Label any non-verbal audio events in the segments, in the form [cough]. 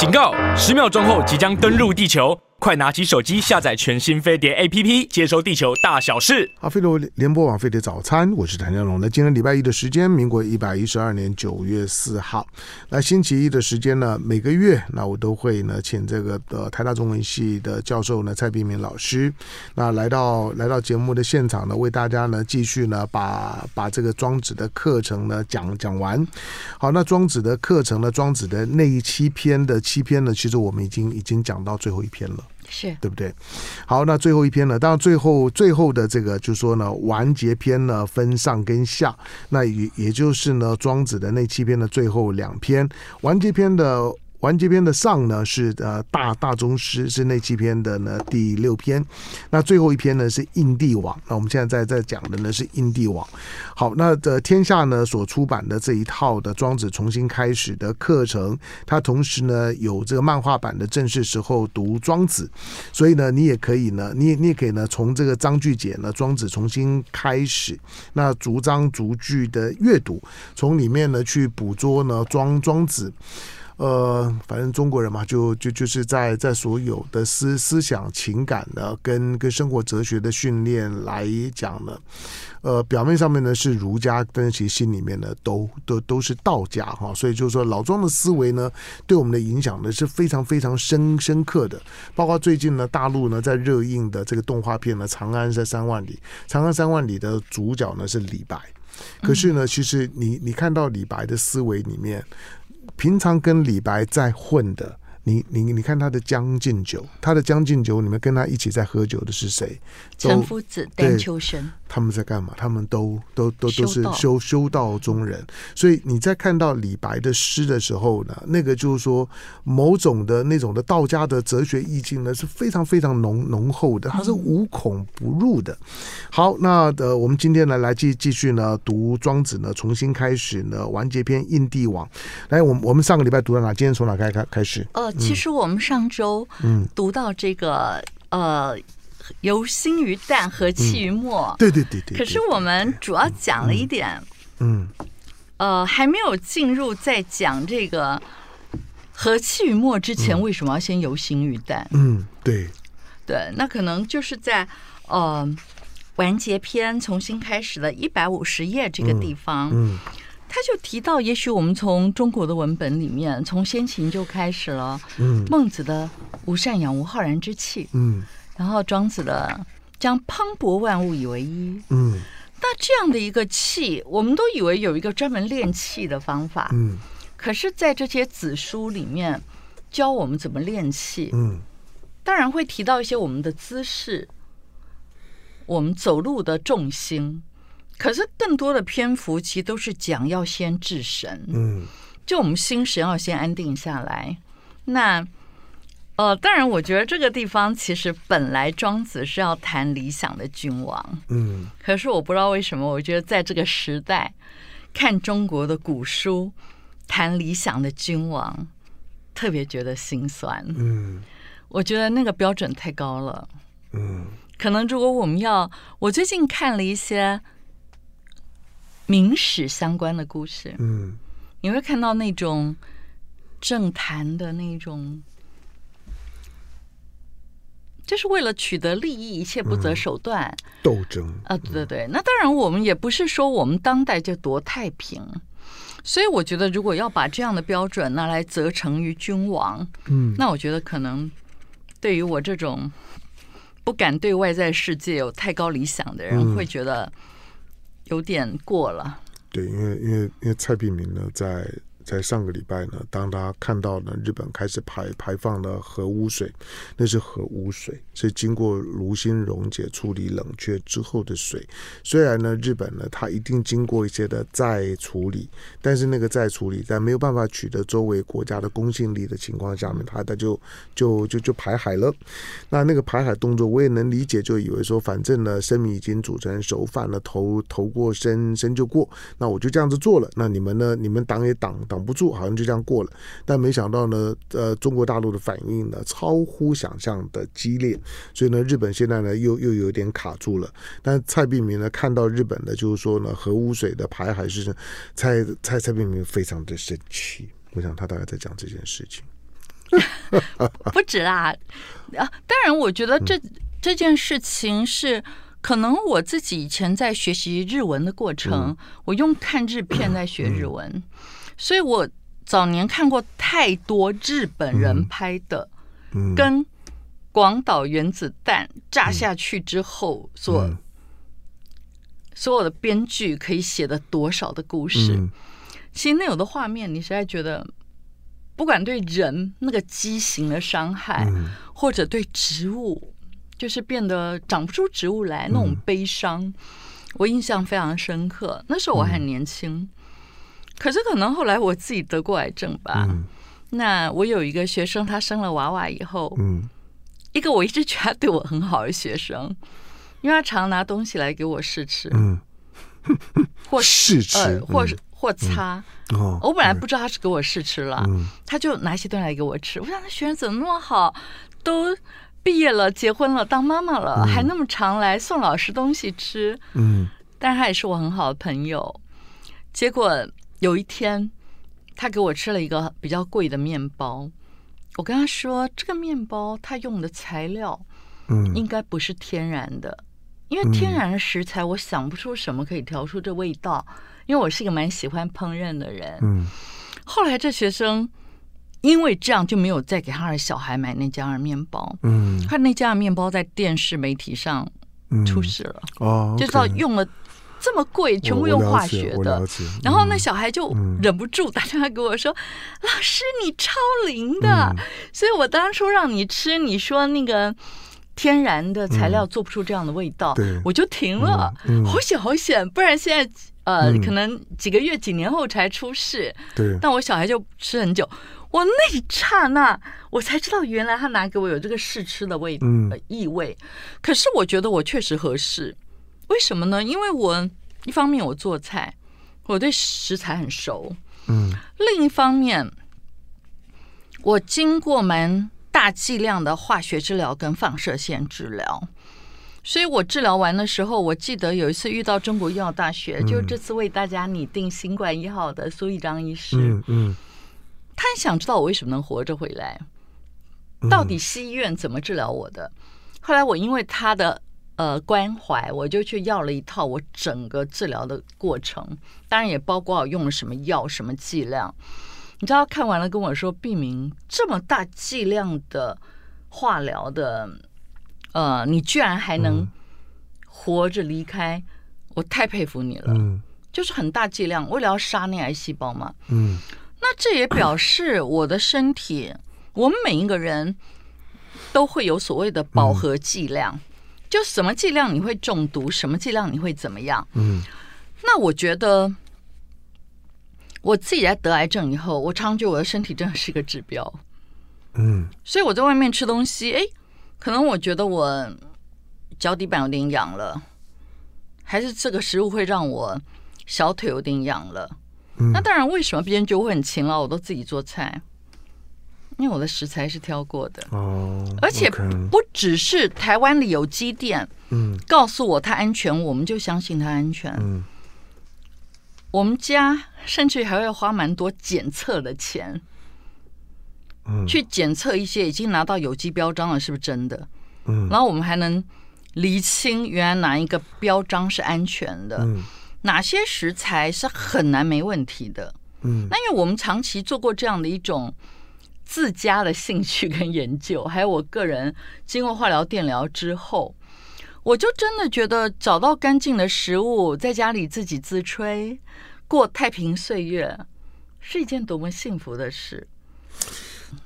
警告！十秒钟后即将登陆地球。快拿起手机下载全新飞碟 APP，接收地球大小事。好，飞碟联播网飞碟早餐，我是谭家龙。那今天礼拜一的时间，民国一百一十二年九月四号。那星期一的时间呢，每个月那我都会呢请这个呃台大中文系的教授呢蔡璧名老师，那来到来到节目的现场呢，为大家呢继续呢把把这个庄子的课程呢讲讲完。好，那庄子的课程呢，庄子的那一七篇的七篇呢，其实我们已经已经讲到最后一篇了。是对不对？好，那最后一篇呢？当然，最后最后的这个就是说呢，完结篇呢分上跟下，那也也就是呢，庄子的那七篇的最后两篇完结篇的。完结篇的上呢是呃大大宗师，是那七篇的呢第六篇，那最后一篇呢是应帝王。那我们现在在在讲的呢是应帝王。好，那的天下呢所出版的这一套的庄子重新开始的课程，它同时呢有这个漫画版的正式时候读庄子，所以呢你也可以呢，你也你也可以呢从这个章句解呢庄子重新开始，那逐章逐句的阅读，从里面呢去捕捉呢庄庄子。呃，反正中国人嘛，就就就是在在所有的思思想、情感呢，跟跟生活哲学的训练来讲呢，呃，表面上面呢是儒家，但是其实心里面呢都都都是道家哈。所以就是说，老庄的思维呢，对我们的影响呢是非常非常深深刻的。包括最近呢，大陆呢在热映的这个动画片呢，《长安在三万里》，《长安三万里》的主角呢是李白。可是呢，其实你你看到李白的思维里面。平常跟李白在混的，你你你看他的《将进酒》，他的《将进酒》你们跟他一起在喝酒的是谁？陈夫子、丹丘生。他们在干嘛？他们都都都都是修修道中人。所以你在看到李白的诗的时候呢，那个就是说某种的那种的道家的哲学意境呢，是非常非常浓浓厚的，它是无孔不入的。好，那呃，我们今天呢来继继续呢读庄子呢，重新开始呢完结篇印帝王。来，我们我们上个礼拜读到哪？今天从哪开开开始？呃，其实我们上周嗯读到这个呃。由心于淡，和气于末。对对对对。可是我们主要讲了一点，嗯，呃，还没有进入在讲这个和气于末之前，为什么要先由心于淡？嗯，对，对，那可能就是在呃完结篇重新开始了一百五十页这个地方，嗯，他就提到，也许我们从中国的文本里面，从先秦就开始了，嗯，孟子的无赡养无浩然之气，嗯。然后庄子的将磅礴万物以为一，嗯，那这样的一个气，我们都以为有一个专门练气的方法，嗯，可是，在这些子书里面教我们怎么练气，嗯，当然会提到一些我们的姿势，我们走路的重心，可是更多的篇幅其实都是讲要先治神，嗯，就我们心神要先安定下来，那。呃，当然，我觉得这个地方其实本来庄子是要谈理想的君王，嗯，可是我不知道为什么，我觉得在这个时代看中国的古书谈理想的君王，特别觉得心酸，嗯，我觉得那个标准太高了，嗯，可能如果我们要，我最近看了一些明史相关的故事，嗯，你会看到那种政坛的那种。就是为了取得利益，一切不择手段，斗争啊！对对对，那当然，我们也不是说我们当代就多太平，所以我觉得，如果要把这样的标准拿来责成于君王，嗯，那我觉得可能对于我这种不敢对外在世界有太高理想的人，会觉得有点过了。对，因为因为因为蔡碧明呢，在。在上个礼拜呢，当他看到呢，日本开始排排放了核污水，那是核污水，是经过炉心溶解处理冷却之后的水。虽然呢，日本呢，它一定经过一些的再处理，但是那个再处理在没有办法取得周围国家的公信力的情况下面，它它就就就就排海了。那那个排海动作我也能理解，就以为说反正呢，生米已经煮成熟饭了，头头过身身就过，那我就这样子做了。那你们呢？你们挡也挡挡。不住，好像就这样过了。但没想到呢，呃，中国大陆的反应呢，超乎想象的激烈。所以呢，日本现在呢，又又有点卡住了。但蔡璧名呢，看到日本的，就是说呢，核污水的排海是蔡蔡蔡璧名非常的生气。我想他大概在讲这件事情。[laughs] 不止啦，啊，当然，我觉得这、嗯、这件事情是可能我自己以前在学习日文的过程，嗯、我用看日片在学日文，嗯、所以我早年看过太多日本人拍的，跟广岛原子弹炸下去之后所、嗯、所有的编剧可以写的多少的故事，嗯、其实那有的画面，你实在觉得。不管对人那个畸形的伤害，嗯、或者对植物，就是变得长不出植物来那种悲伤，嗯、我印象非常深刻。那时候我还年轻，嗯、可是可能后来我自己得过癌症吧。嗯、那我有一个学生，他生了娃娃以后，嗯、一个我一直觉得他对我很好的学生，因为他常拿东西来给我试吃，嗯、或 [laughs] 试吃，呃、或是。或擦，哦我本来不知道他是给我试吃了，他就拿一些东西来给我吃。我想，那学生怎么那么好，都毕业了、结婚了、当妈妈了，还那么常来送老师东西吃。嗯，但是他也是我很好的朋友。结果有一天，他给我吃了一个比较贵的面包。我跟他说，这个面包他用的材料，嗯，应该不是天然的，因为天然的食材，我想不出什么可以调出这味道。因为我是一个蛮喜欢烹饪的人，嗯，后来这学生因为这样就没有再给他的小孩买那家的面包，嗯，他那家的面包在电视媒体上出事了，哦，就知道用了这么贵，全部用化学的，然后那小孩就忍不住打电话给我说：“老师，你超灵的，所以我当初让你吃，你说那个天然的材料做不出这样的味道，我就停了，好险好险，不然现在。”呃，可能几个月、几年后才出事。对，但我小孩就吃很久。我那一刹那，我才知道原来他拿给我有这个试吃的味，呃，意味。可是我觉得我确实合适。为什么呢？因为我一方面我做菜，我对食材很熟。嗯。另一方面，我经过蛮大剂量的化学治疗跟放射线治疗。所以我治疗完的时候，我记得有一次遇到中国医药大学，嗯、就这次为大家拟定新冠一号的苏一章医师，嗯，嗯他很想知道我为什么能活着回来，到底西医院怎么治疗我的？嗯、后来我因为他的呃关怀，我就去要了一套我整个治疗的过程，当然也包括我用了什么药、什么剂量。你知道，看完了跟我说，毕明这么大剂量的化疗的。呃，你居然还能活着离开，嗯、我太佩服你了。嗯，就是很大剂量，为了要杀那癌细胞嘛。嗯，那这也表示我的身体，我们每一个人都会有所谓的饱和剂量，嗯、就什么剂量你会中毒，什么剂量你会怎么样。嗯，那我觉得我自己在得癌症以后，我常觉得我的身体真的是一个指标。嗯，所以我在外面吃东西，哎。可能我觉得我脚底板有点痒了，还是这个食物会让我小腿有点痒了。嗯、那当然，为什么别人就会很勤劳？我都自己做菜，因为我的食材是挑过的。哦，而且不只是台湾的有机店，嗯，告诉我它安全，我们就相信它安全。嗯，我们家甚至还会花蛮多检测的钱。去检测一些已经拿到有机标章了，是不是真的？嗯，然后我们还能厘清原来哪一个标章是安全的，嗯，哪些食材是很难没问题的。嗯，那因为我们长期做过这样的一种自家的兴趣跟研究，还有我个人经过化疗、电疗之后，我就真的觉得找到干净的食物，在家里自己自炊，过太平岁月，是一件多么幸福的事。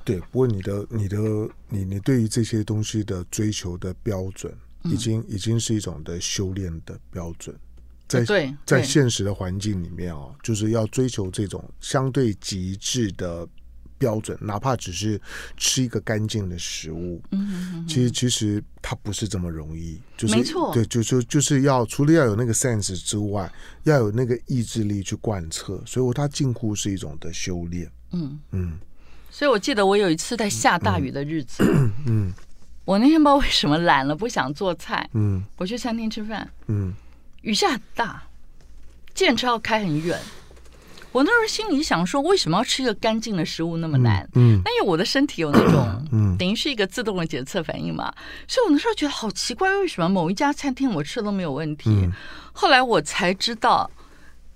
对，不过你的、你的、你、你对于这些东西的追求的标准，已经、嗯、已经是一种的修炼的标准，在对在现实的环境里面哦，就是要追求这种相对极致的标准，哪怕只是吃一个干净的食物，嗯哼哼，其实其实它不是这么容易，就是没错，对，就就就是要除了要有那个 sense 之外，要有那个意志力去贯彻，所以它近乎是一种的修炼，嗯。嗯。所以，我记得我有一次在下大雨的日子，嗯，嗯，我那天不知道为什么懒了，不想做菜，嗯，我去餐厅吃饭，嗯，雨下很大，计程车要开很远，我那时候心里想说，为什么要吃一个干净的食物那么难？嗯，那因为我的身体有那种，[clears throat] 嗯，等于是一个自动的检测反应嘛。所以我那时候觉得好奇怪，为什么某一家餐厅我吃的都没有问题？嗯，后来我才知道，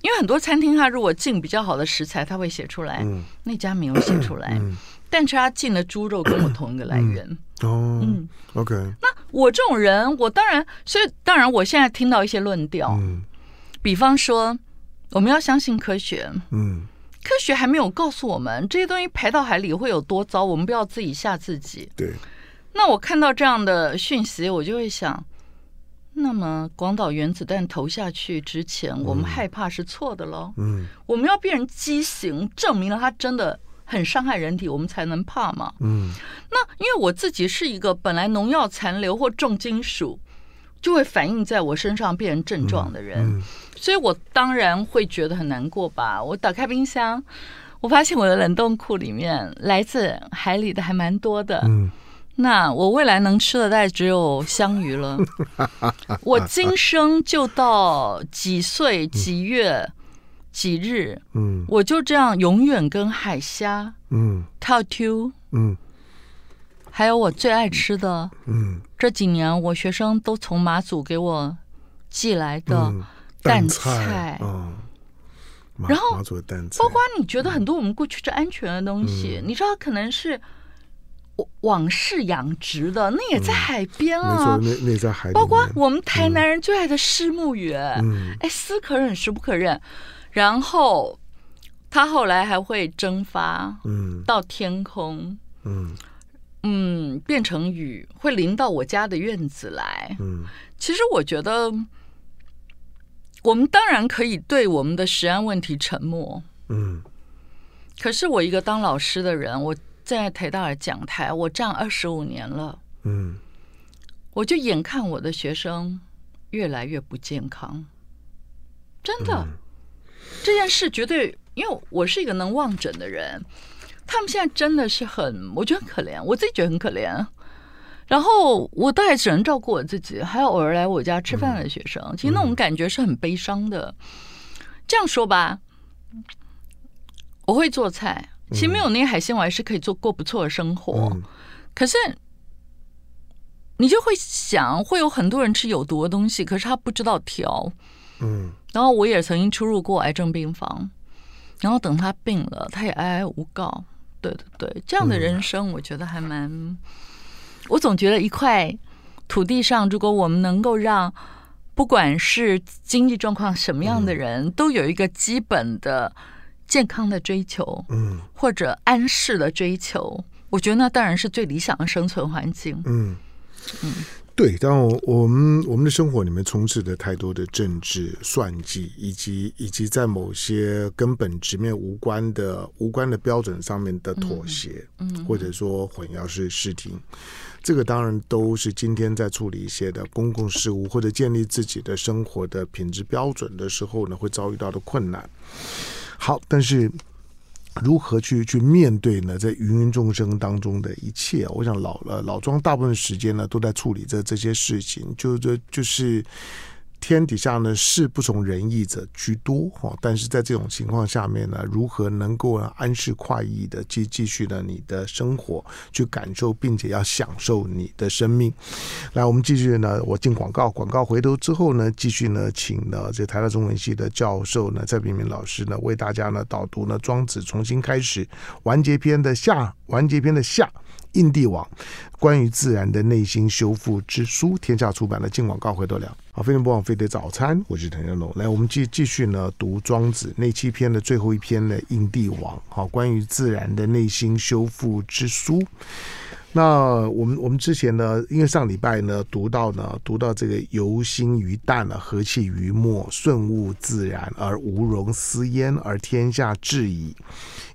因为很多餐厅它如果进比较好的食材，它会写出来，嗯，[clears throat] 那家没有写出来。嗯，[clears throat] 但是他进了猪肉跟我同一个来源。哦，嗯，OK。那我这种人，我当然，所以当然，我现在听到一些论调，嗯，比方说，我们要相信科学，嗯，科学还没有告诉我们这些东西排到海里会有多糟，我们不要自己吓自己。对。那我看到这样的讯息，我就会想，那么广岛原子弹投下去之前，我们害怕是错的喽。嗯，我们要变成畸形，证明了它真的。很伤害人体，我们才能怕嘛。嗯，那因为我自己是一个本来农药残留或重金属就会反映在我身上变成症状的人，嗯嗯、所以我当然会觉得很难过吧。我打开冰箱，我发现我的冷冻库里面来自海里的还蛮多的。嗯，那我未来能吃的大概只有香鱼了。[laughs] 我今生就到几岁几月？几日，嗯，我就这样永远跟海虾，嗯，套 Q，嗯，还有我最爱吃的，嗯，这几年我学生都从马祖给我寄来的蛋菜，嗯，然后马祖的蛋菜，包括你觉得很多我们过去是安全的东西，你知道可能是往事养殖的，那也在海边啊，那那在海里，包括我们台南人最爱的虱目鱼，嗯，哎，斯可忍，孰不可忍。然后，它后来还会蒸发，嗯，到天空，嗯嗯，变成雨，会淋到我家的院子来，嗯。其实我觉得，我们当然可以对我们的食安问题沉默，嗯。可是我一个当老师的人，我站在台大的讲台，我站二十五年了，嗯，我就眼看我的学生越来越不健康，真的。嗯这件事绝对，因为我是一个能望诊的人，他们现在真的是很，我觉得很可怜，我自己觉得很可怜。然后我大概只能照顾我自己，还有偶尔来我家吃饭的学生，其实那种感觉是很悲伤的。这样说吧，我会做菜，其实没有那些海鲜，我还是可以做过不错的生活。可是你就会想，会有很多人吃有毒的东西，可是他不知道调。嗯。然后我也曾经出入过癌症病房，然后等他病了，他也哀哀无告。对对对，这样的人生我觉得还蛮……嗯、我总觉得一块土地上，如果我们能够让不管是经济状况什么样的人，嗯、都有一个基本的健康的追求，嗯，或者安适的追求，我觉得那当然是最理想的生存环境。嗯嗯。对，但我我们我们的生活里面充斥着太多的政治算计，以及以及在某些根本直面无关的无关的标准上面的妥协，嗯，或者说混淆视视听，这个当然都是今天在处理一些的公共事务或者建立自己的生活的品质标准的时候呢，会遭遇到的困难。好，但是。如何去去面对呢？在芸芸众生当中的一切，我想老了老庄大部分时间呢都在处理这这些事情，就这就是。天底下呢，事不从人意者居多哈，但是在这种情况下面呢，如何能够安适快意的继继续呢你的生活，去感受并且要享受你的生命？来，我们继续呢，我进广告，广告回头之后呢，继续呢，请呢这台大中文系的教授呢蔡炳明老师呢为大家呢导读呢《庄子》重新开始完结篇的下，完结篇的下。印地王关于自然的内心修复之书，天下出版的。进广告回头聊。好，飞碟播放飞的早餐，我是滕家龙。来，我们继继续呢读庄子那七篇的最后一篇的印地王。好，关于自然的内心修复之书。那我们我们之前呢，因为上礼拜呢读到呢读到这个由心于淡啊，和气于末，顺物自然而无容私焉，而天下治矣。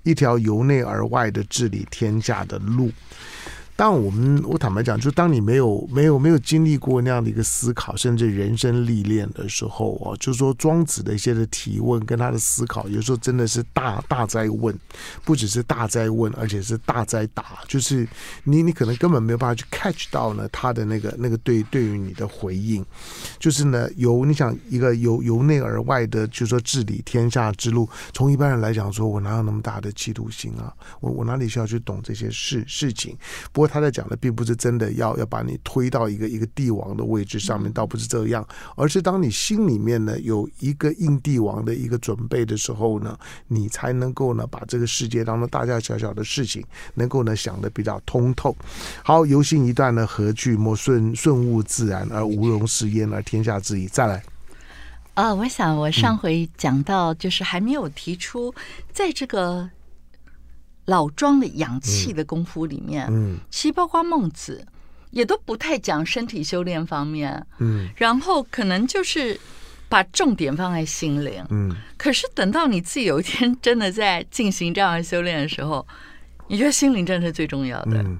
一条由内而外的治理天下的路。当我们我坦白讲，就当你没有没有没有经历过那样的一个思考，甚至人生历练的时候啊，就是说庄子的一些的提问跟他的思考，有时候真的是大大哉问，不只是大哉问，而且是大哉答，就是你你可能根本没有办法去 catch 到呢他的那个那个对对于你的回应，就是呢由你想一个由由内而外的，就是说治理天下之路，从一般人来讲说，我哪有那么大的企图心啊？我我哪里需要去懂这些事事情？不过他在讲的并不是真的要要把你推到一个一个帝王的位置上面，倒不是这样，而是当你心里面呢有一个应帝王的一个准备的时候呢，你才能够呢把这个世界当中大大小小的事情能够呢想得比较通透。好，游行一段呢，何惧？莫顺顺物自然而无容是焉，而天下之矣。再来。啊、呃，我想我上回讲到，就是还没有提出，在这个老庄的养气的功夫里面，嗯，其实包括孟子也都不太讲身体修炼方面，嗯，然后可能就是把重点放在心灵，嗯，可是等到你自己有一天真的在进行这样的修炼的时候，你觉得心灵真的是最重要的，嗯，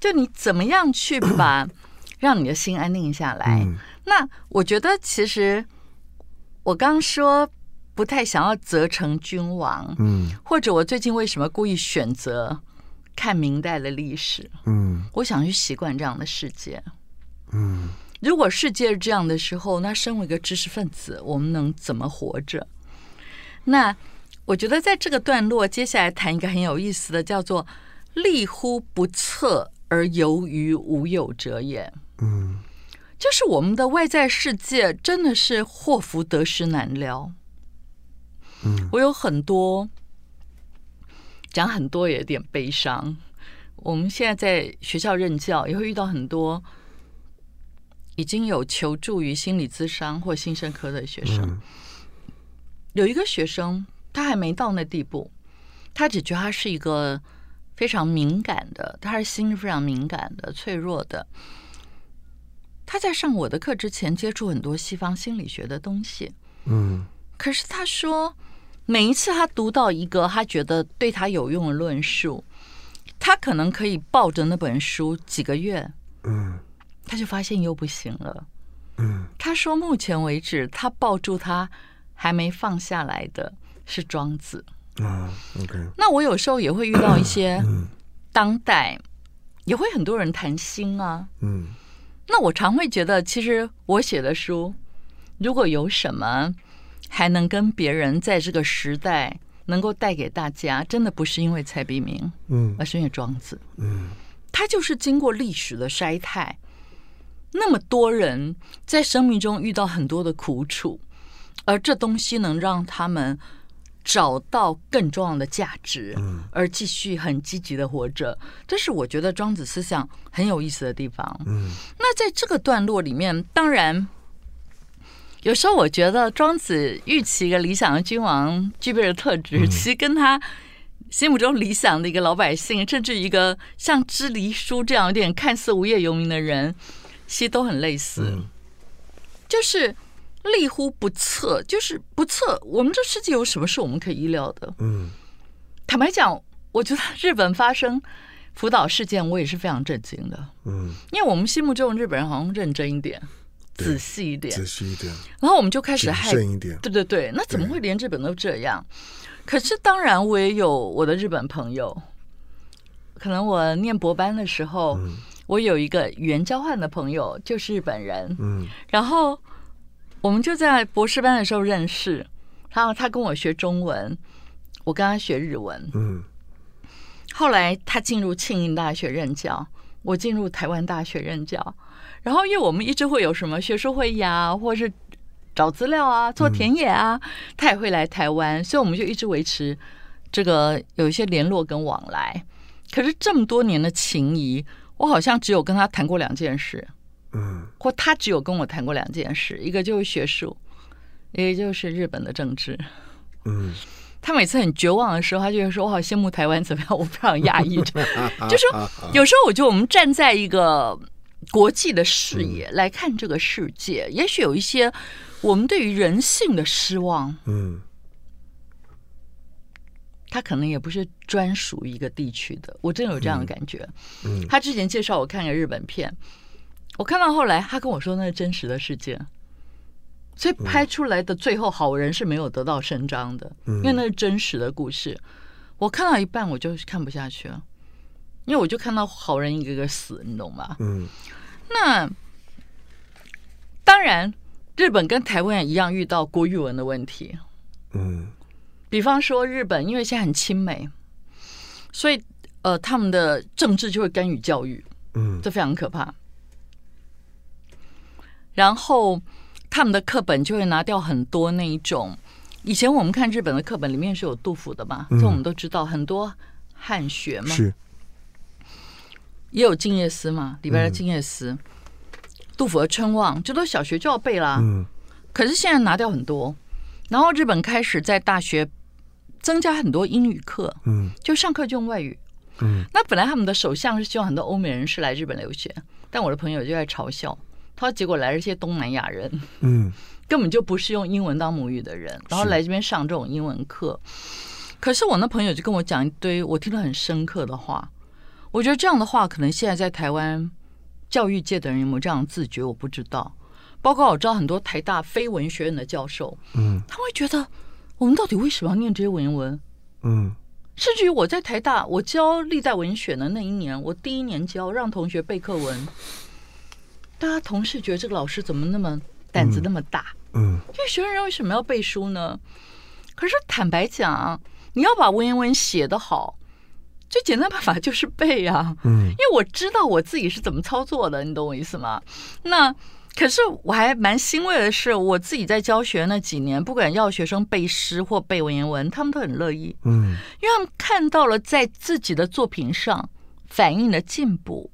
就你怎么样去把 [coughs] 让你的心安定下来？那我觉得其实。我刚说不太想要责成君王，嗯，或者我最近为什么故意选择看明代的历史，嗯，我想去习惯这样的世界，嗯，如果世界是这样的时候，那身为一个知识分子，我们能怎么活着？那我觉得在这个段落，接下来谈一个很有意思的，叫做“立乎不测而游于无有者也”，嗯。就是我们的外在世界真的是祸福得失难料。嗯，我有很多讲很多也有点悲伤。我们现在在学校任教，也会遇到很多已经有求助于心理咨商或精神科的学生。有一个学生，他还没到那地步，他只觉得他是一个非常敏感的，他是心是非常敏感的、脆弱的。他在上我的课之前接触很多西方心理学的东西，嗯，可是他说每一次他读到一个他觉得对他有用的论述，他可能可以抱着那本书几个月，嗯，他就发现又不行了，嗯，他说目前为止他抱住他还没放下来的是庄子，啊，OK，那我有时候也会遇到一些当代也会很多人谈心啊，嗯。那我常会觉得，其实我写的书，如果有什么还能跟别人在这个时代能够带给大家，真的不是因为蔡璧名，嗯，而是因为庄子，嗯，他就是经过历史的筛汰，那么多人在生命中遇到很多的苦楚，而这东西能让他们。找到更重要的价值，而继续很积极的活着，这是我觉得庄子思想很有意思的地方。嗯，那在这个段落里面，当然有时候我觉得庄子预期一个理想的君王具备的特质，其实跟他心目中理想的一个老百姓，甚至一个像支离叔这样有点看似无业游民的人，其实都很类似，就是。立乎不测，就是不测。我们这世界有什么是我们可以预料的？嗯，坦白讲，我觉得日本发生福岛事件，我也是非常震惊的。嗯，因为我们心目中日本人好像认真一点，仔细一点，仔细一点。然后我们就开始害，对对对。那怎么会连日本都这样？可是当然，我也有我的日本朋友。可能我念博班的时候，我有一个语言交换的朋友，就是日本人。嗯，然后。我们就在博士班的时候认识，然后他跟我学中文，我跟他学日文。嗯。后来他进入庆应大学任教，我进入台湾大学任教。然后因为我们一直会有什么学术会议啊，或是找资料啊、做田野啊，他也会来台湾，所以我们就一直维持这个有一些联络跟往来。可是这么多年的情谊，我好像只有跟他谈过两件事。嗯，或他只有跟我谈过两件事，一个就是学术，一个就是日本的政治。嗯，他每次很绝望的时候，他就会说：“我好羡慕台湾怎么样？”我非常讶异，[laughs] 就说有时候我觉得我们站在一个国际的视野来看这个世界，嗯、也许有一些我们对于人性的失望。嗯，他可能也不是专属于一个地区的。我真有这样的感觉。嗯，他之前介绍我看个日本片，我看到后来，他跟我说那是真实的世界，所以拍出来的最后好人是没有得到伸张的，因为那是真实的故事。我看到一半我就看不下去了，因为我就看到好人一个个死，你懂吗？嗯，那当然，日本跟台湾也一样遇到国语文的问题。嗯，比方说日本，因为现在很亲美，所以呃，他们的政治就会干预教育，嗯，这非常可怕。然后他们的课本就会拿掉很多那一种。以前我们看日本的课本里面是有杜甫的嘛，这我们都知道，很多汉学嘛，是，也有静夜思嘛，李白的静夜思，杜甫的春望，这都小学就要背啦。嗯，可是现在拿掉很多，然后日本开始在大学增加很多英语课，嗯，就上课就用外语，嗯，那本来他们的首相是希望很多欧美人士来日本留学，但我的朋友就在嘲笑，他说结果来了一些东南亚人，嗯。根本就不是用英文当母语的人，然后来这边上这种英文课。可是我那朋友就跟我讲一堆我听了很深刻的话。我觉得这样的话，可能现在在台湾教育界的人有没有这样自觉，我不知道。包括我知道很多台大非文学院的教授，嗯，他会觉得我们到底为什么要念这些文言文？嗯，甚至于我在台大，我教历代文选的那一年，我第一年教让同学背课文，大家同事觉得这个老师怎么那么胆子那么大？嗯，因为学生人为什么要背书呢？可是坦白讲，你要把文言文写得好，最简单办法就是背啊。嗯，因为我知道我自己是怎么操作的，你懂我意思吗？那可是我还蛮欣慰的是，我自己在教学那几年，不管要学生背诗或背文言文，他们都很乐意。嗯，因为他们看到了在自己的作品上反映的进步。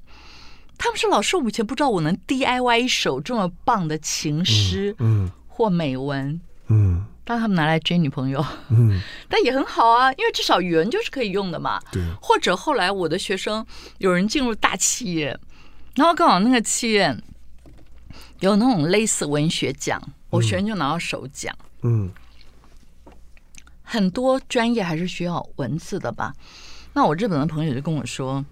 他们说：“老师，我以前不知道我能 DIY 一首这么棒的情诗。”嗯。或美文，嗯，当他们拿来追女朋友，嗯，[laughs] 但也很好啊，因为至少语文就是可以用的嘛。对。或者后来我的学生有人进入大企业，然后刚好那个企业有那种类似文学奖，我学生就拿到首奖。嗯。很多专业还是需要文字的吧？那我日本的朋友就跟我说。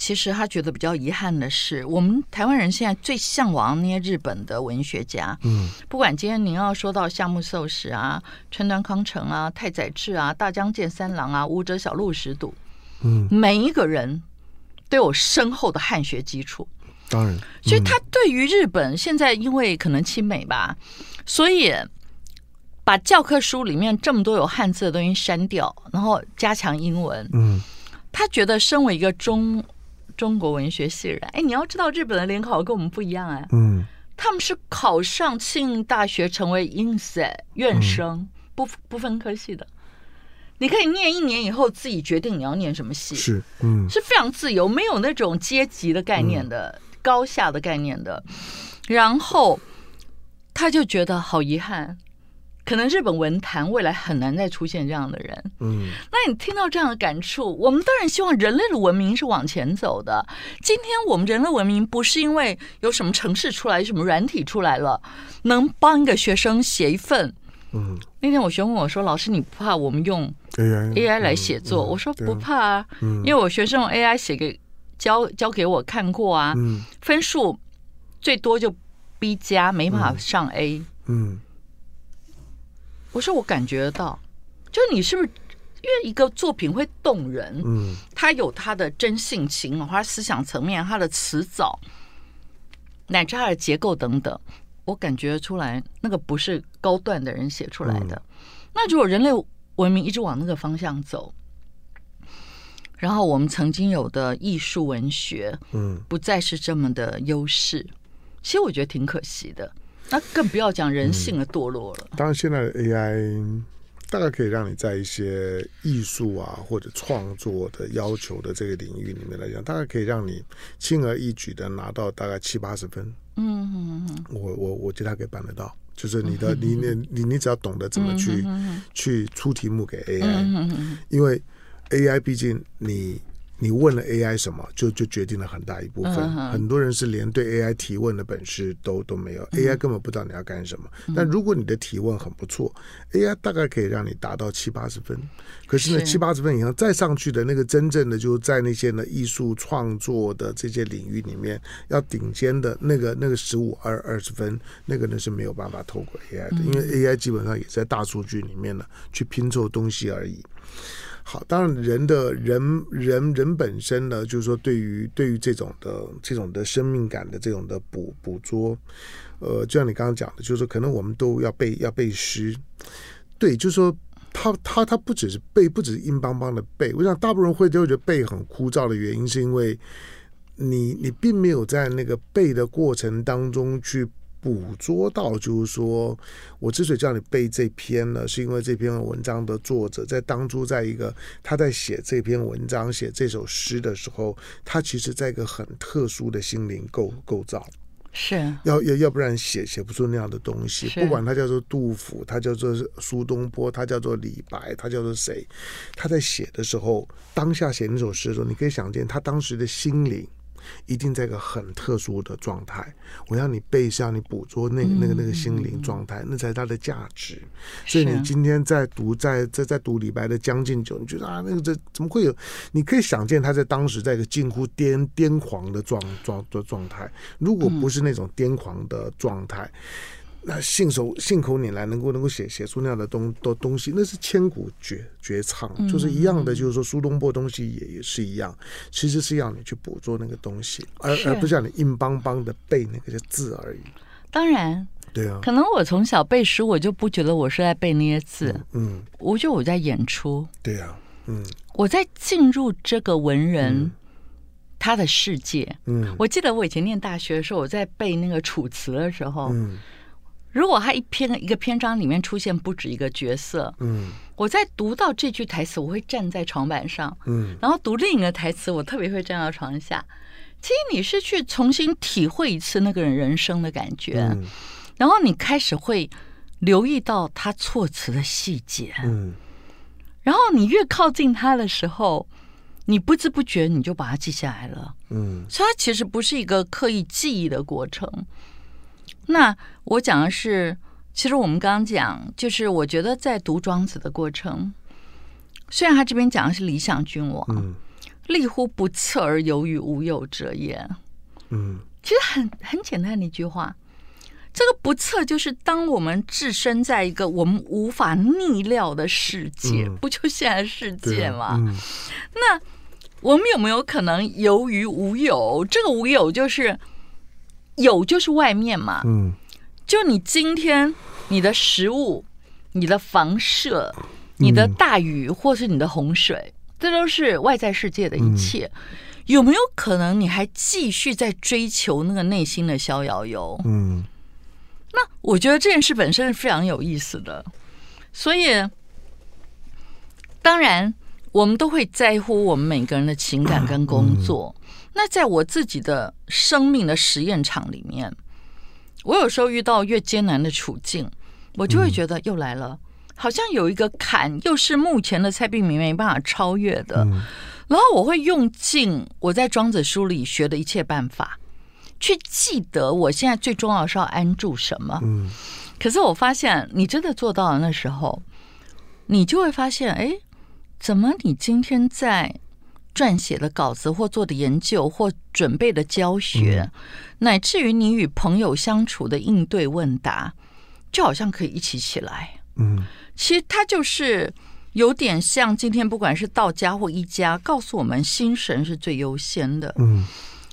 其实他觉得比较遗憾的是，我们台湾人现在最向往那些日本的文学家，嗯，不管今天您要说到夏目漱石啊、川端康成啊、太宰治啊、大江健三郎啊、武者小路实笃，嗯，每一个人都有深厚的汉学基础，当然，所以他对于日本现在因为可能亲美吧，所以把教科书里面这么多有汉字的东西删掉，然后加强英文，嗯，他觉得身为一个中。中国文学系人，哎，你要知道日本的联考跟我们不一样哎，嗯，他们是考上庆应大学成为 insei 院生，不不分科系的，你可以念一年以后自己决定你要念什么系，是，嗯，是非常自由，没有那种阶级的概念的，高下的概念的，然后他就觉得好遗憾。可能日本文坛未来很难再出现这样的人。嗯，那你听到这样的感触，我们当然希望人类的文明是往前走的。今天我们人类文明不是因为有什么城市出来，什么软体出来了，能帮一个学生写一份。嗯，那天我学生问我说：“老师，你不怕我们用 AI AI 来写作？”我说：“不怕啊，因为我学生用 AI 写给交交给我看过啊，分数最多就 B 加，没办法上 A。”嗯。我说我感觉得到，就是你是不是因为一个作品会动人？嗯，他有他的真性情，他思想层面，他的词藻，乃至他的结构等等，我感觉出来那个不是高段的人写出来的。那如果人类文明一直往那个方向走，然后我们曾经有的艺术文学，嗯，不再是这么的优势，其实我觉得挺可惜的。那更不要讲人性的堕落了。嗯。当然，现在的 AI 大概可以让你在一些艺术啊或者创作的要求的这个领域里面来讲，大概可以让你轻而易举的拿到大概七八十分。嗯嗯嗯。我我我觉得他可以办得到，就是你的你你你你只要懂得怎么去去出题目给 AI，因为 AI 毕竟你你问了 AI 什么，就就决定了很大一部分。嗯、很多人是连对 AI 提问的本事都都没有、嗯、，AI 根本不知道你要干什么。嗯、但如果你的提问很不错、嗯、，AI 大概可以让你达到七八十分。可是呢，是七八十分以上再上去的那个真正的，就是在那些呢艺术创作的这些领域里面，要顶尖的那个那个十五二二十分，那个呢是没有办法透过 AI 的，嗯、因为 AI 基本上也在大数据里面呢去拼凑东西而已。好，当然人的人人人本身呢，就是说对于对于这种的这种的生命感的这种的捕捕捉，呃，就像你刚刚讲的，就是说可能我们都要背要背诗，对，就是说他他他不只是背，不只是硬邦邦的背。我想大部分人会都会觉得背很枯燥的原因，是因为你你并没有在那个背的过程当中去。捕捉到，就是说，我之所以叫你背这篇呢，是因为这篇文章的作者在当初在一个他在写这篇文章、写这首诗的时候，他其实在一个很特殊的心灵构构造，是要要要不然写写不出那样的东西。不管他叫做杜甫，他叫做苏东坡，他叫做李白，他叫做谁，他在写的时候，当下写那首诗的时候，你可以想见他当时的心灵。一定在一个很特殊的状态，我要你背下，你捕捉那个那个那个心灵状态，那才是它的价值。所以你今天在读在在在读李白的《将进酒》，你觉得啊，那个这怎么会有？你可以想见他在当时在一个近乎癫癫狂的状状的状态，如果不是那种癫狂的状态。那信手信口拈来，能够能够写写出那样的东的东西，那是千古绝绝唱，就是一样的。就是说苏东坡东西也也是一样，其实是要你去捕捉那个东西，而而不是让你硬邦邦的背那个字而已。当然，对啊，可能我从小背书，我就不觉得我是在背那些字，嗯，嗯我觉得我在演出。对啊，嗯，我在进入这个文人。嗯他的世界，嗯，我记得我以前念大学的时候，我在背那个《楚辞》的时候，嗯。如果他一篇一个篇章里面出现不止一个角色，嗯，我在读到这句台词，我会站在床板上，嗯，然后读另一个台词，我特别会站到床下。其实你是去重新体会一次那个人人生的感觉，嗯，然后你开始会留意到他措辞的细节，嗯，然后你越靠近他的时候，你不知不觉你就把它记下来了，嗯，所以它其实不是一个刻意记忆的过程。那我讲的是，其实我们刚刚讲，就是我觉得在读庄子的过程，虽然他这边讲的是理想君王，嗯，立乎不测而有与无有者也，嗯，其实很很简单的一句话，这个不测就是当我们置身在一个我们无法逆料的世界，嗯、不就现在世界吗？嗯、那我们有没有可能由于无有？这个无有就是。有就是外面嘛，嗯，就你今天你的食物、你的房舍、你的大雨或是你的洪水，这都是外在世界的一切。有没有可能你还继续在追求那个内心的逍遥游？嗯，那我觉得这件事本身是非常有意思的。所以，当然我们都会在乎我们每个人的情感跟工作。那在我自己的生命的实验场里面，我有时候遇到越艰难的处境，我就会觉得又来了，好像有一个坎，又是目前的蔡碧明没办法超越的。然后我会用尽我在庄子书里学的一切办法，去记得我现在最重要的是要安住什么。可是我发现，你真的做到了那时候，你就会发现，哎，怎么你今天在？撰写的稿子，或做的研究，或准备的教学，嗯、乃至于你与朋友相处的应对问答，就好像可以一起起来。嗯，其实它就是有点像今天，不管是道家或一家，告诉我们心神是最优先的。嗯，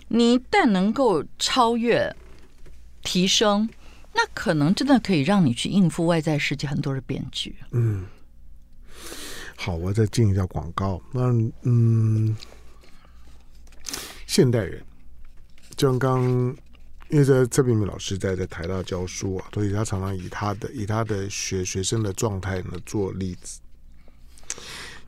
你一旦能够超越、提升，那可能真的可以让你去应付外在世界很多的变局。嗯。好，我再进一下广告。那嗯，现代人，就像刚，因为在蔡明明老师在在台大教书啊，所以他常常以他的以他的学学生的状态呢做例子。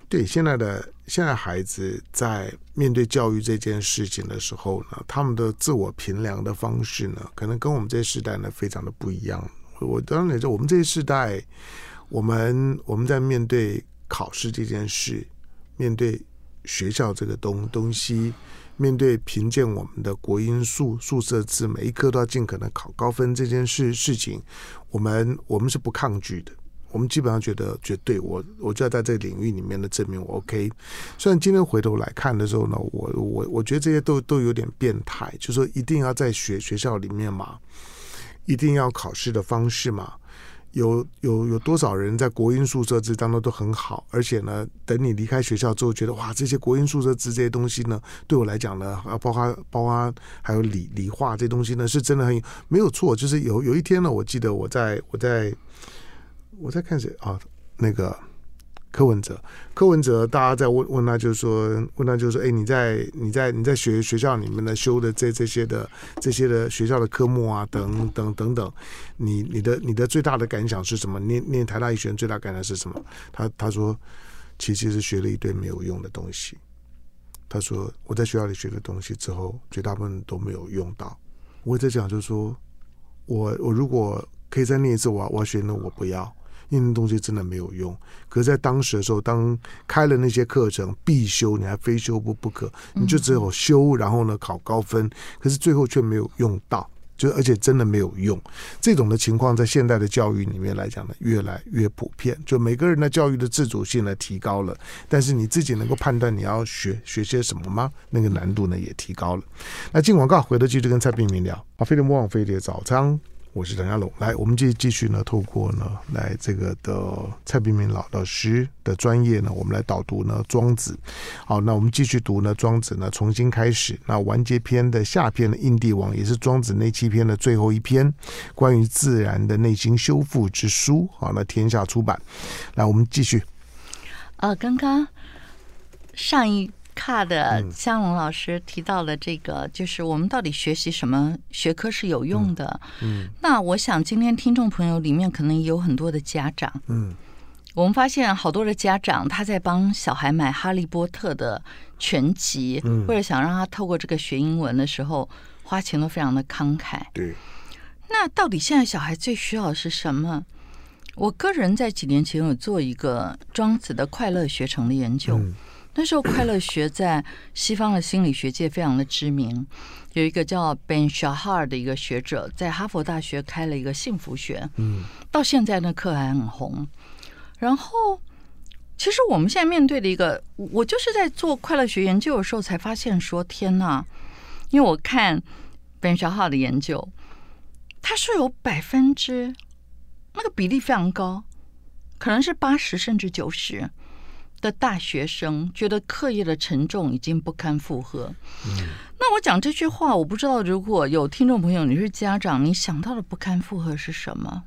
对，现在的现在孩子在面对教育这件事情的时候呢，他们的自我评量的方式呢，可能跟我们这世代呢非常的不一样。我当然也说，我们这一世代，我们我们在面对。考试这件事，面对学校这个东东西，面对评鉴我们的国音数数设置，每一科都要尽可能考高分这件事事情，我们我们是不抗拒的。我们基本上觉得绝对，我我就要在这个领域里面的证明我 OK。虽然今天回头来看的时候呢，我我我觉得这些都都有点变态，就说一定要在学学校里面嘛，一定要考试的方式嘛。有有有多少人在国英宿舍制当中都很好，而且呢，等你离开学校之后，觉得哇，这些国英宿舍制这些东西呢，对我来讲呢，啊，包括包括还有理理化这东西呢，是真的很没有错。就是有有一天呢，我记得我在我在。我在看谁啊？那个柯文哲，柯文哲，大家在问问他，就是说，问他就是说，哎，你在你在你在学学校里面的修的这这些的这些的学校的科目啊，等等等等，你你的你的最大的感想是什么？念念台大医学院最大感想是什么？他他说，其实是学了一堆没有用的东西。他说我在学校里学的东西之后，绝大部分都没有用到。我在讲就是说，我我如果可以再念一次，我我要学那我不要。因为那东西真的没有用，可是，在当时的时候，当开了那些课程必修，你还非修不不可，你就只有修，然后呢考高分，可是最后却没有用到，就而且真的没有用。这种的情况在现代的教育里面来讲呢，越来越普遍。就每个人的教育的自主性呢提高了，但是你自己能够判断你要学学些什么吗？那个难度呢也提高了。那进广告，回头继续跟蔡璧名聊。啊，飞碟魔网飞碟早餐。我是唐家龙，来，我们继继续呢，透过呢，来这个的蔡璧名老老师的专业呢，我们来导读呢《庄子》。好，那我们继续读呢《庄子》呢，重新开始。那完结篇的下篇的《应帝王》也是《庄子》那七篇的最后一篇，关于自然的内心修复之书。好，那天下出版。来，我们继续。呃，刚刚上一。卡的香龙老师提到了这个，就是我们到底学习什么学科是有用的。嗯，那我想今天听众朋友里面可能也有很多的家长。嗯，我们发现好多的家长他在帮小孩买《哈利波特》的全集，或者想让他透过这个学英文的时候，花钱都非常的慷慨。对，那到底现在小孩最需要的是什么？我个人在几年前有做一个庄子的快乐学程的研究。那时候，快乐学在西方的心理学界非常的知名。有一个叫 Ben Shahar 的一个学者，在哈佛大学开了一个幸福学，嗯，到现在那课还很红。然后，其实我们现在面对的一个，我就是在做快乐学研究的时候才发现说，天呐！因为我看 Ben Shahar 的研究，他说有百分之那个比例非常高，可能是八十甚至九十。的大学生觉得课业的沉重已经不堪负荷。嗯，那我讲这句话，我不知道如果有听众朋友，你是家长，你想到的不堪负荷是什么？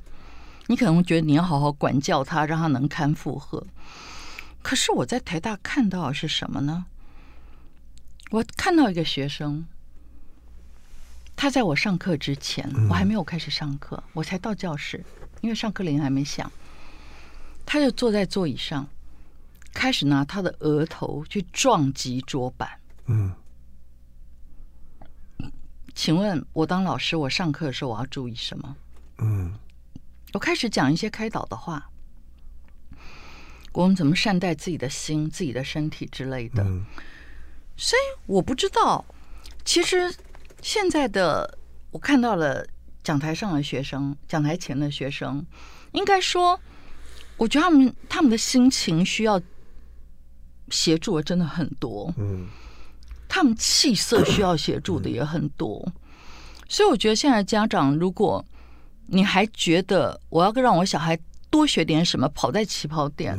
你可能觉得你要好好管教他，让他能堪负荷。可是我在台大看到的是什么呢？我看到一个学生，他在我上课之前，我还没有开始上课，我才到教室，因为上课铃还没响，他就坐在座椅上。开始拿他的额头去撞击桌板。嗯，请问我当老师，我上课的时候我要注意什么？嗯，我开始讲一些开导的话，我们怎么善待自己的心、自己的身体之类的。嗯，所以我不知道，其实现在的我看到了讲台上的学生，讲台前的学生，应该说，我觉得他们他们的心情需要。协助的真的很多，嗯，他们气色需要协助的也很多，所以我觉得现在家长，如果你还觉得我要让我小孩多学点什么，跑在起跑点，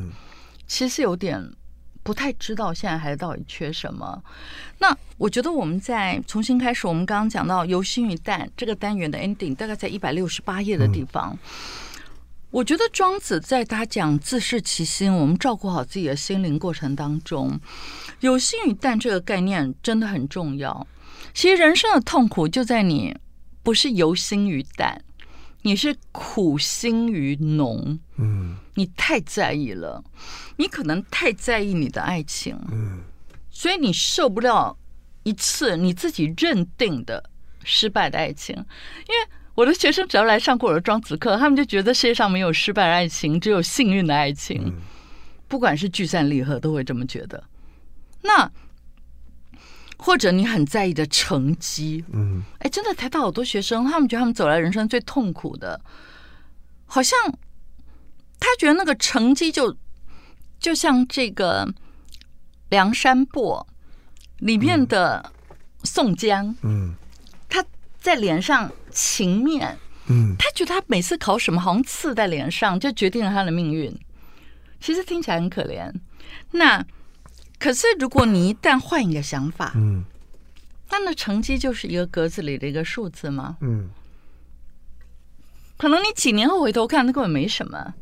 其实有点不太知道现在孩子到底缺什么。那我觉得我们在重新开始，我们刚刚讲到《由心与蛋》这个单元的 ending，大概在一百六十八页的地方。我觉得庄子在他讲自视其心，我们照顾好自己的心灵过程当中，有心与淡这个概念真的很重要。其实人生的痛苦就在你不是由心于淡，你是苦心于浓。嗯，你太在意了，你可能太在意你的爱情，嗯，所以你受不了一次你自己认定的失败的爱情，因为。我的学生只要来上过我的庄子课，他们就觉得世界上没有失败的爱情，只有幸运的爱情。不管是聚散离合，都会这么觉得。那或者你很在意的成绩，嗯。哎，真的台大好多学生，他们觉得他们走来人生最痛苦的，好像他觉得那个成绩就就像这个梁山伯里面的宋江，嗯。他在脸上情面，嗯他觉得他每次考什么好像刺在脸上，就决定了他的命运。其实听起来很可怜。那可是如果你一旦换一个想法，嗯那那成绩就是一个格子里的一个数字吗？嗯可能你几年后回头看，那根本没什么。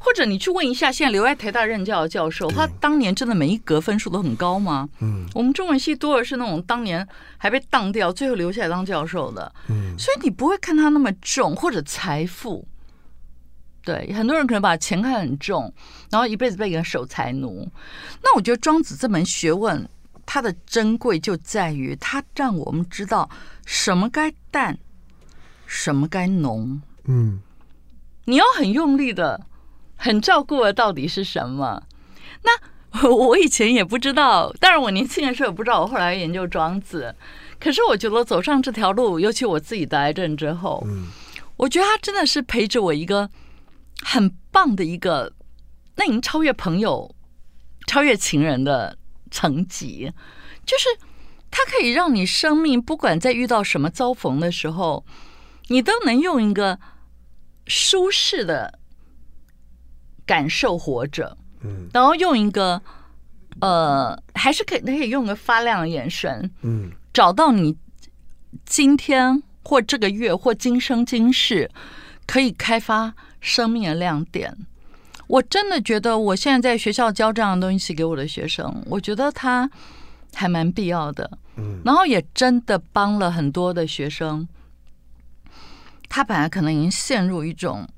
或者你去问一下现在留在台大任教的教授，他当年真的每一格分数都很高吗？嗯我们中文系多的是那种当年还被当掉，最后留下来当教授的。嗯所以你不会看他那么重，或者财富。对，很多人可能把钱看很重，然后一辈子被人守财奴。那我觉得庄子这门学问，它的珍贵就在于它让我们知道什么该淡，什么该浓。嗯你要很用力的、很照顾的到底是什么？那我以前也不知道，当然我年轻的时候也不知道，我后来研究庄子。可是我觉得走上这条路，尤其我自己得癌症之后，嗯我觉得他真的是陪着我一个很棒的一个，那已经超越朋友、超越情人的层级，就是它可以让你生命不管在遇到什么遭逢的时候，你都能用一个舒适的感受活着，嗯然后用一个呃，还是可以可以用个发亮的眼神，嗯找到你今天或这个月或今生今世可以开发生命的亮点。我真的觉得，我现在在学校教这样的东西给我的学生，我觉得他还蛮必要的。嗯然后也真的帮了很多的学生。他本来可能已经陷入一种，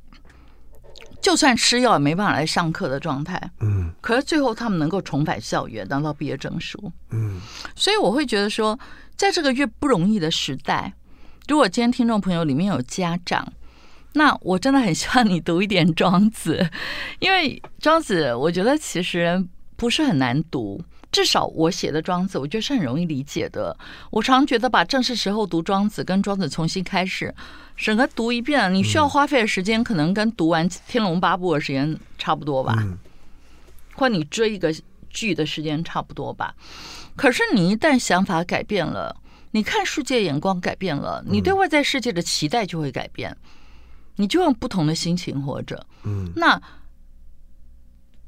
就算吃药也没办法来上课的状态，嗯。可是最后他们能够重返校园，拿到毕业证书。嗯。所以我会觉得说，在这个越不容易的时代，如果今天听众朋友里面有家长，那我真的很希望你读一点庄子，因为庄子我觉得其实不是很难读，至少我写的庄子，我觉得是很容易理解的。我常觉得把正是时候读庄子，跟庄子重新开始，整个读一遍，你需要花费的时间可能跟读完《天龙八部》的时间差不多吧。嗯或你追一个剧的时间差不多吧。可是你一旦想法改变了，你看世界眼光改变了，你对外在世界的期待就会改变，你就用不同的心情活着。嗯那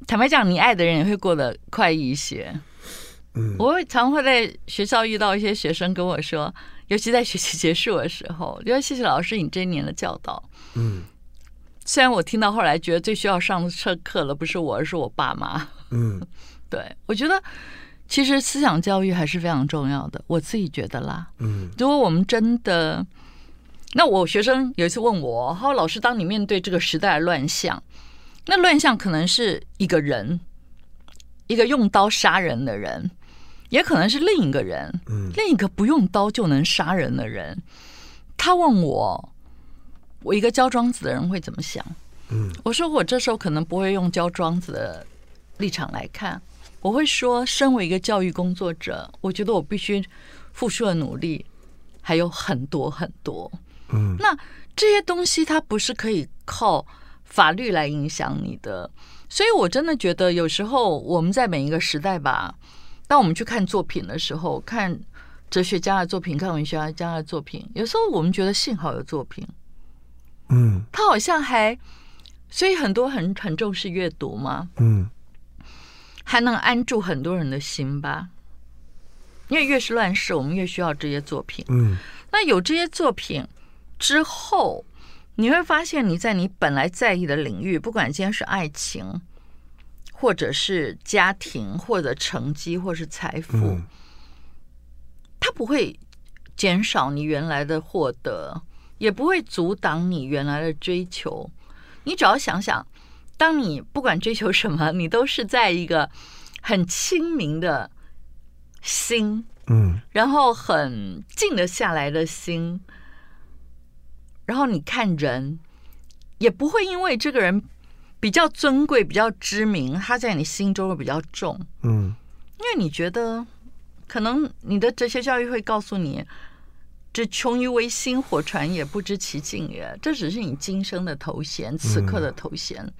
坦白讲，你爱的人也会过得快意一些。嗯我会常会在学校遇到一些学生跟我说，尤其在学期结束的时候，就说谢谢老师你这一年的教导。嗯虽然我听到后来觉得最需要上这课的不是我，而是我爸妈。嗯 [laughs] 对，我觉得其实思想教育还是非常重要的，我自己觉得啦。嗯如果我们真的，那我学生有一次问我，他说：“老师，当你面对这个时代的乱象，那乱象可能是一个人，一个用刀杀人的人，也可能是另一个人，嗯另一个不用刀就能杀人的人。”他问我，我一个教庄子的人会怎么想？嗯我说我这时候可能不会用教庄子的立场来看，我会说，身为一个教育工作者，我觉得我必须付出的努力还有很多很多。嗯那这些东西它不是可以靠法律来影响你的，所以我真的觉得有时候我们在每一个时代吧，当我们去看作品的时候，看哲学家的作品，看文学家的作品，有时候我们觉得幸好有作品。嗯他好像还，所以很多很很重视阅读嘛，嗯还能安住很多人的心吧。因为越是乱世，我们越需要这些作品。嗯那有这些作品之后，你会发现你在你本来在意的领域，不管今天是爱情，或者是家庭，或者成绩，或是财富，嗯它不会减少你原来的获得，也不会阻挡你原来的追求。你只要想想，当你不管追求什么，你都是在一个很清明的心，嗯然后很静得下来的心，然后你看人，也不会因为这个人比较尊贵、比较知名，他在你心中会比较重。嗯因为你觉得，可能你的哲学教育会告诉你，这穷于为薪，火传也不知其境也。这只是你今生的头衔，此刻的头衔。嗯、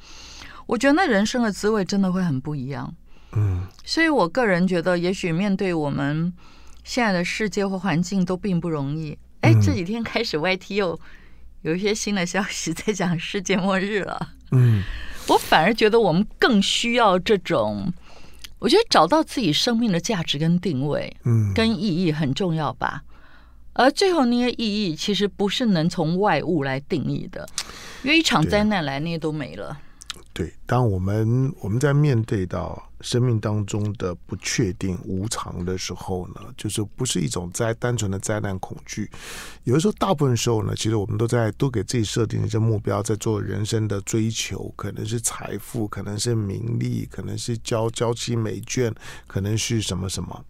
我觉得那人生的滋味真的会很不一样。嗯，所以我个人觉得，也许面对我们现在的世界或环境都并不容易。哎，这几天开始 YT 又有一些新的消息 [laughs] 在讲世界末日了。嗯，我反而觉得我们更需要这种。我觉得找到自己生命的价值跟定位，嗯，跟意义很重要吧。而最后那些意义，其实不是能从外物来定义的，因为一场灾难来，那些都没了。对，当我们我们在面对到生命当中的不确定、无常的时候呢，就是不是一种灾单纯的灾难恐惧。有的时候，大部分时候呢，其实我们都在都给自己设定一些目标，在做人生的追求，可能是财富，可能是名利，可能是交交期美眷，可能是什么什么。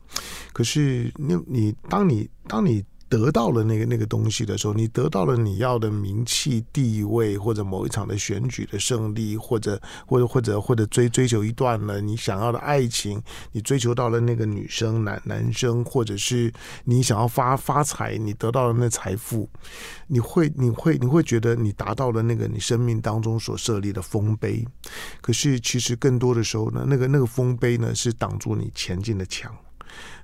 可是你你当你当你。得到了那个那个东西的时候，你得到了你要的名气、地位，或者某一场的选举的胜利，或者或者或者或者追追求一段了你想要的爱情，你追求到了那个女生、男男生，或者是你想要发发财，你得到了那财富，你会你会你会觉得你达到了那个你生命当中所设立的丰碑。可是其实更多的时候呢，那个那个丰碑呢，是挡住你前进的墙。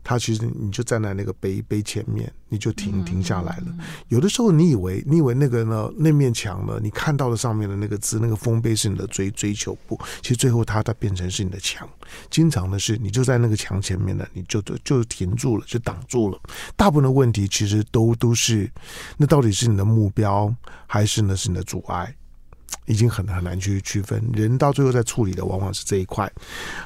他其实你就站在那个碑碑前面，你就停停下来了。有的时候你以为你以为那个呢，那面墙呢，你看到了上面的那个字，那个丰碑是你的追追求不？其实最后它它变成是你的墙。经常的是你就在那个墙前面呢，你就就停住了，就挡住了。大部分的问题其实都都是，那到底是你的目标，还是呢是你的阻碍？已经很很难去区分，人到最后在处理的往往是这一块。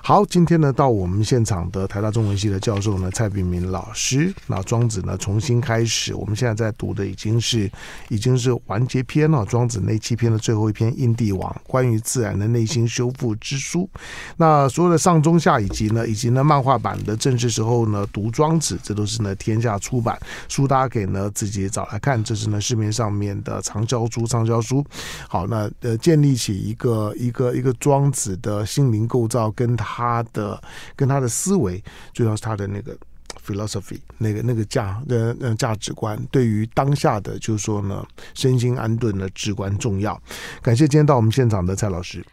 好，今天呢，到我们现场的台大中文系的教授呢，蔡炳明老师，那庄子呢重新开始，我们现在在读的已经是已经是完结篇了，庄子那七篇的最后一篇《印帝王》，关于自然的内心修复之书。那所有的上中下以及呢，以及呢漫画版的正式时候呢读庄子，这都是呢天下出版书，大家可以呢自己找来看，这是呢市面上面的畅销书，畅销书。好，那。呃，建立起一个一个一个庄子的心灵构造，跟他的跟他的思维，主要是他的那个 philosophy，那个那个价呃呃价值观，对于当下的就是说呢，身心安顿呢至关重要。感谢今天到我们现场的蔡老师。